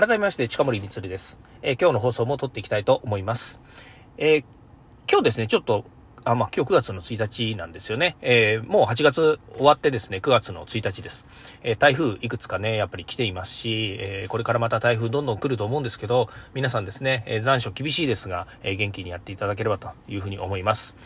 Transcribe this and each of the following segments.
改めまして、近森光です、えー、今日の放送も撮っていきたいと思います。えー、今日ですね、ちょっと、あ、まあ、今日9月の1日なんですよね。えー、もう8月終わってですね、9月の1日です。え、台風いくつかね、やっぱり来ていますし、え、これからまた台風どんどん来ると思うんですけど、皆さんですね、え、残暑厳しいですが、え、元気にやっていただければというふうに思います。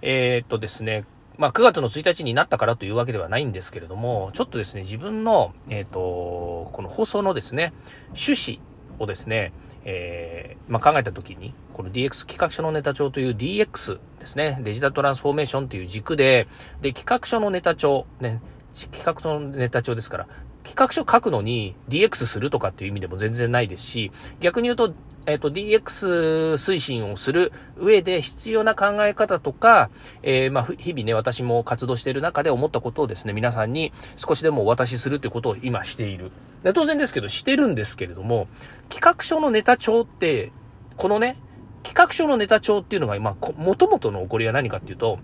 え、っとですね、まあ、9月の1日になったからというわけではないんですけれども、ちょっとですね、自分の、えっ、ー、と、この放送のですね、趣旨をですね、えー、まあ、考えたときに、この DX 企画書のネタ帳という DX ですね、デジタルトランスフォーメーションという軸で、で、企画書のネタ帳、ね、企画書のネタ帳ですから、企画書書くのに DX するとかっていう意味でも全然ないですし、逆に言うとえっ、と、DX 推進をする上で必要な考え方とか、えー、まあ、日々ね、私も活動している中で思ったことをですね、皆さんに少しでもお渡しするということを今している。で当然ですけど、してるんですけれども、企画書のネタ帳って、このね、企画書のネタ帳っていうのが今、もともとの起こりは何かっていうと、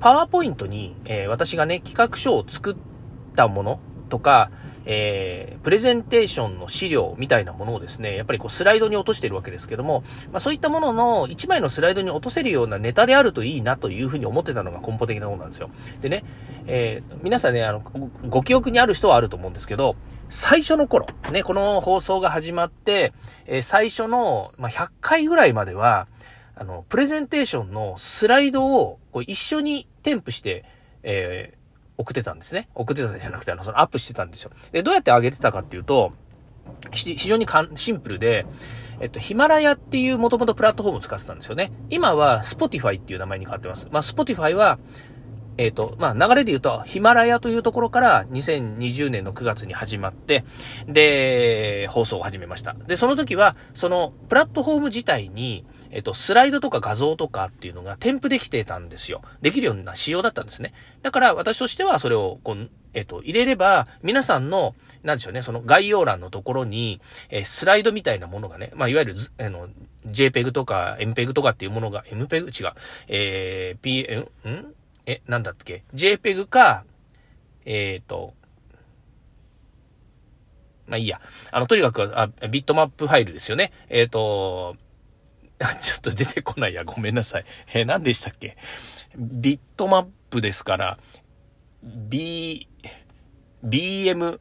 パワーポイントに、えー、私がね、企画書を作ったものとか、えー、プレゼンテーションの資料みたいなものをですね、やっぱりこうスライドに落としてるわけですけども、まあそういったものの1枚のスライドに落とせるようなネタであるといいなというふうに思ってたのが根本的なものなんですよ。でね、えー、皆さんね、あの、ご記憶にある人はあると思うんですけど、最初の頃、ね、この放送が始まって、えー、最初の、まあ、100回ぐらいまでは、あの、プレゼンテーションのスライドをこう一緒に添付して、えー、送ってたんですね。送ってたじゃなくて、あの、そのアップしてたんですよ。で、どうやって上げてたかっていうと、非常にシンプルで、えっと、ヒマラヤっていうもともとプラットフォームを使ってたんですよね。今は Spotify っていう名前に変わってます。まあ、Spotify は、えっ、と、まあ、流れで言うと、ヒマラヤというところから2020年の9月に始まって、で、放送を始めました。で、その時は、その、プラットフォーム自体に、えっ、と、スライドとか画像とかっていうのが添付できてたんですよ。できるような仕様だったんですね。だから、私としてはそれを、こう、えっ、と、入れれば、皆さんの、なんでしょうね、その概要欄のところに、えスライドみたいなものがね、まあ、いわゆる、あの、JPEG とか MPEG とかっていうものが、MPEG? 違う。えー、P、ん？え、なんだっけ ?JPEG か、えっ、ー、と、まあいいや。あの、とにかく、あ、ビットマップファイルですよね。えっ、ー、と、ちょっと出てこないや。ごめんなさい。えー、何でしたっけ？ビットマップですから、B、BM、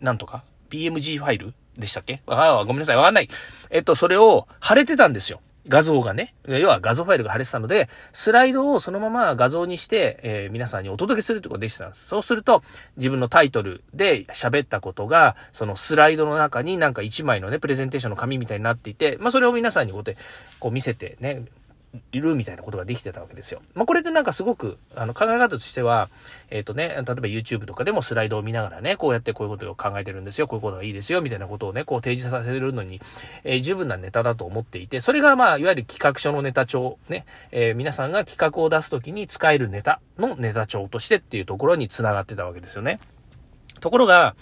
なんとか ?BMG ファイルでしたっけ？ああ、ごめんなさい。わかんない。えっと、それを貼れてたんですよ。画像がね、要は画像ファイルが貼れてたので、スライドをそのまま画像にして、えー、皆さんにお届けするってことができたんです。そうすると、自分のタイトルで喋ったことが、そのスライドの中になんか一枚のね、プレゼンテーションの紙みたいになっていて、まあそれを皆さんにこうやって、こう見せてね、いるみたいなことができてたわけですよ。まあ、これってなんかすごく、あの、考え方としては、えっ、ー、とね、例えば YouTube とかでもスライドを見ながらね、こうやってこういうことを考えてるんですよ、こういうことがいいですよ、みたいなことをね、こう提示させるのに、えー、十分なネタだと思っていて、それがまあ、いわゆる企画書のネタ帳、ね、えー、皆さんが企画を出すときに使えるネタのネタ帳としてっていうところに繋がってたわけですよね。ところが、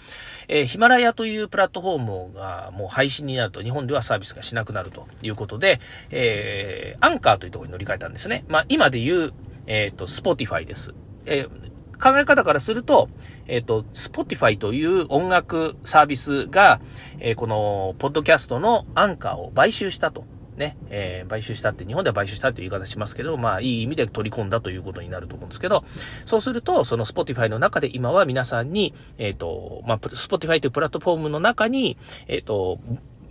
えー、ヒマラヤというプラットフォームがもう廃止になると、日本ではサービスがしなくなるということで、えー、アンカーというところに乗り換えたんですね。まあ、今で言う、えっ、ー、と、スポティファイです。えー、考え方からすると、えっ、ー、と、スポティファイという音楽サービスが、えー、この、ポッドキャストのアンカーを買収したと。ね、えー、買収したって、日本では買収したっていう言い方しますけど、まあ、いい意味で取り込んだということになると思うんですけど、そうすると、その Spotify の中で今は皆さんに、えっ、ー、と、まあ、Spotify というプラットフォームの中に、えっ、ー、と、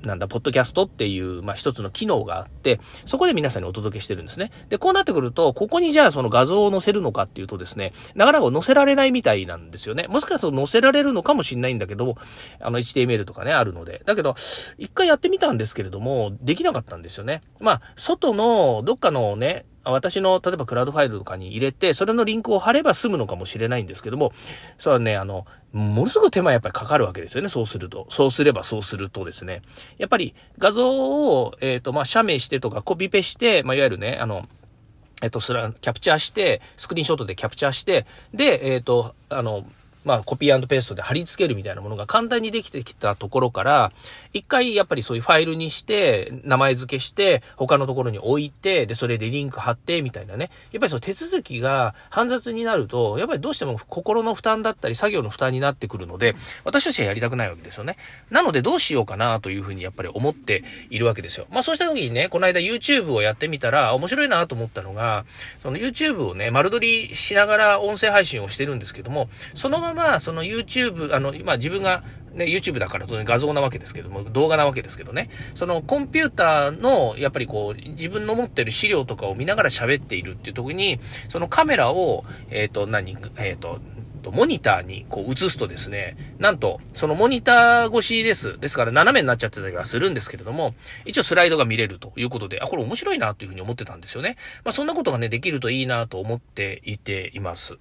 なんだ、ポッドキャストっていう、まあ、一つの機能があって、そこで皆さんにお届けしてるんですね。で、こうなってくると、ここにじゃあその画像を載せるのかっていうとですね、なかなか載せられないみたいなんですよね。もしかすると載せられるのかもしんないんだけど、あの、HTML とかね、あるので。だけど、一回やってみたんですけれども、できなかったんですよね。まあ、外の、どっかのね、私の、例えばクラウドファイルとかに入れて、それのリンクを貼れば済むのかもしれないんですけども、それはね、あの、ものすごく手間やっぱりかかるわけですよね、そうすると。そうすればそうするとですね。やっぱり画像を、えっ、ー、と、まあ、写メしてとかコピペして、まあ、いわゆるね、あの、えっ、ー、と、それキャプチャーして、スクリーンショットでキャプチャーして、で、えっ、ー、と、あの、まあ、コピーペーストで貼り付けるみたいなものが簡単にできてきたところから、一回やっぱりそういうファイルにして、名前付けして、他のところに置いて、で、それでリンク貼って、みたいなね。やっぱりその手続きが煩雑になると、やっぱりどうしても心の負担だったり、作業の負担になってくるので、私としてはやりたくないわけですよね。なのでどうしようかなというふうにやっぱり思っているわけですよ。まあそうした時にね、この間 YouTube をやってみたら面白いなと思ったのが、その YouTube をね、丸取りしながら音声配信をしてるんですけども、そのまままあその YouTube、あの、今自分がね、YouTube だから当然画像なわけですけども、動画なわけですけどね、そのコンピューターの、やっぱりこう、自分の持ってる資料とかを見ながら喋っているっていう時に、そのカメラを、えっ、ー、と、何、えっ、ー、と、モニターにこう映すとですね、なんと、そのモニター越しです。ですから斜めになっちゃってたりはするんですけれども、一応スライドが見れるということで、あ、これ面白いなというふうに思ってたんですよね。まあそんなことがね、できるといいなと思っていています。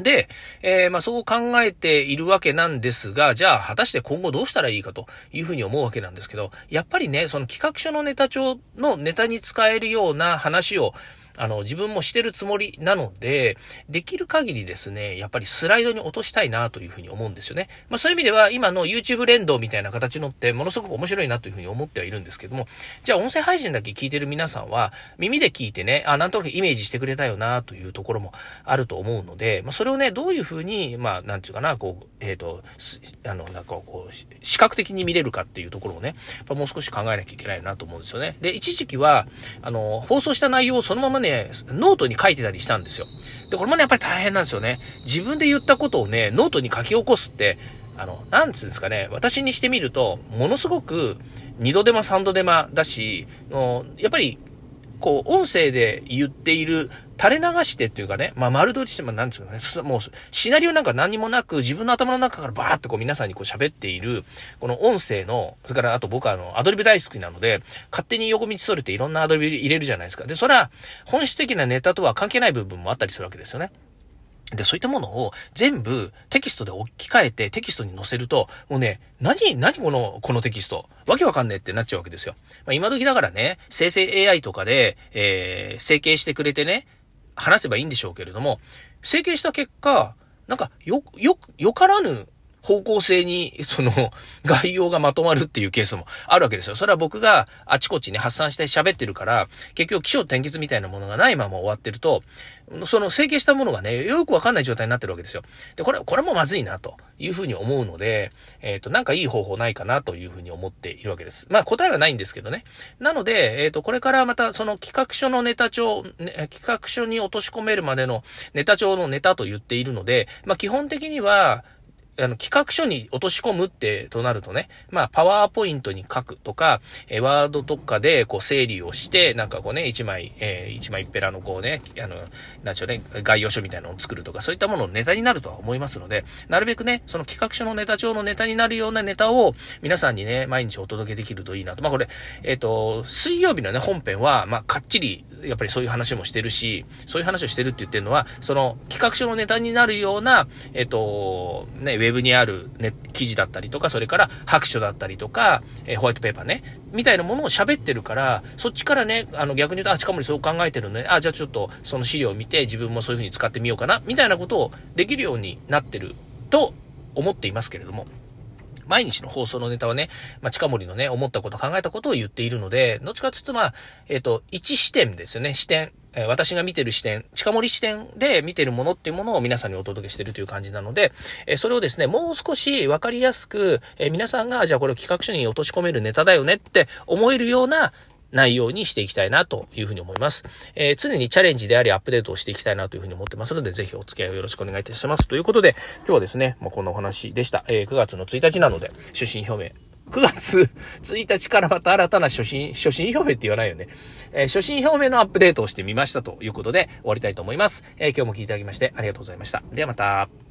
で、えー、まあそう考えているわけなんですが、じゃあ果たして今後どうしたらいいかというふうに思うわけなんですけど、やっぱりね、その企画書のネタ帳のネタに使えるような話をあの、自分もしてるつもりなので、できる限りですね、やっぱりスライドに落としたいなというふうに思うんですよね。まあそういう意味では、今の YouTube 連動みたいな形のってものすごく面白いなというふうに思ってはいるんですけども、じゃあ音声配信だけ聞いてる皆さんは、耳で聞いてね、あ、なんとなくイメージしてくれたよなというところもあると思うので、まあそれをね、どういうふうに、まあなんていうかな、こう、えっ、ー、と、あの、なんかこう、視覚的に見れるかっていうところをね、やっぱもう少し考えなきゃいけないなと思うんですよね。で、一時期は、あの、放送した内容をそのままね、ノートに書いてたりしたんですよ。で、これもね、やっぱり大変なんですよね。自分で言ったことをね、ノートに書き起こすって、あの、なんつうんですかね、私にしてみると、ものすごく二度手間三度手間だし、やっぱりこう、音声で言っている垂れ流してっていうかね、まあ、丸取りしても、なんつうかね、もう、シナリオなんか何もなく、自分の頭の中からバーってこう皆さんにこう喋っている、この音声の、それからあと僕はあの、アドリブ大好きなので、勝手に横道それていろんなアドリブ入れるじゃないですか。で、それは、本質的なネタとは関係ない部分もあったりするわけですよね。で、そういったものを全部テキストで置き換えてテキストに載せると、もうね、何、何この、このテキスト？わけわかんねえってなっちゃうわけですよ。まあ、今時だからね、生成 AI とかで、えー、整形してくれてね、話せばいいんでしょうけれども、整形した結果、なんか、よ、よ、よからぬ方向性に、その、概要がまとまるっていうケースもあるわけですよ。それは僕があちこちに発散して喋ってるから、結局気象転結みたいなものがないまま終わってると、その整形したものがね、よくわかんない状態になってるわけですよ。で、これ、これもまずいな、というふうに思うので、えっ、ー、と、なんかいい方法ないかな、というふうに思っているわけです。まあ、答えはないんですけどね。なので、えっ、ー、と、これからまた、その企画書のネタ帳、ね、企画書に落とし込めるまでのネタ帳のネタと言っているので、まあ、基本的には、あの、企画書に落とし込むってとなるとね、まあ、パワーポイントに書くとか、えワードとかで、こう、整理をして、なんかこうね、一枚、えー、一枚一ペラのこうね、あの、なんちゅうね、概要書みたいなのを作るとか、そういったもののネタになるとは思いますので、なるべくね、その企画書のネタ帳のネタになるようなネタを、皆さんにね、毎日お届けできるといいなと。まあ、これ、えっ、ー、と、水曜日のね、本編は、まあ、かっちり、やっぱりそういう話もしてるし、そういう話をしてるって言ってるのは、その、企画書のネタになるような、えっ、と、ね、ウェブにある、ね、記事だったりとか、それから白書だったりとか、えー、ホワイトペーパーね、みたいなものを喋ってるから、そっちからね、あの逆に言うと、あ、近森そう考えてるので、あ、じゃあちょっとその資料を見て自分もそういう風に使ってみようかな、みたいなことをできるようになってると思っていますけれども。毎日の放送のネタはね、まあ、近森のね、思ったこと、考えたことを言っているので、どっちかというと、まあ、えっ、ー、と、一視点ですよね、視点。え私が見てる視点、近森視点で見てるものっていうものを皆さんにお届けしてるという感じなので、えそれをですね、もう少し分かりやすく、え皆さんが、じゃあこれを企画書に落とし込めるネタだよねって思えるような内容にしていきたいなというふうに思います。えー、常にチャレンジでありアップデートをしていきたいなというふうに思ってますので、ぜひお付き合いをよろしくお願いいたします。ということで、今日はですね、まあ、こんなお話でした。えー、9月の1日なので、出身表明9月1日からまた新たな初心、初心表明って言わないよね。えー、初心表明のアップデートをしてみましたということで終わりたいと思います。えー、今日も聞いていただきましてありがとうございました。ではまた。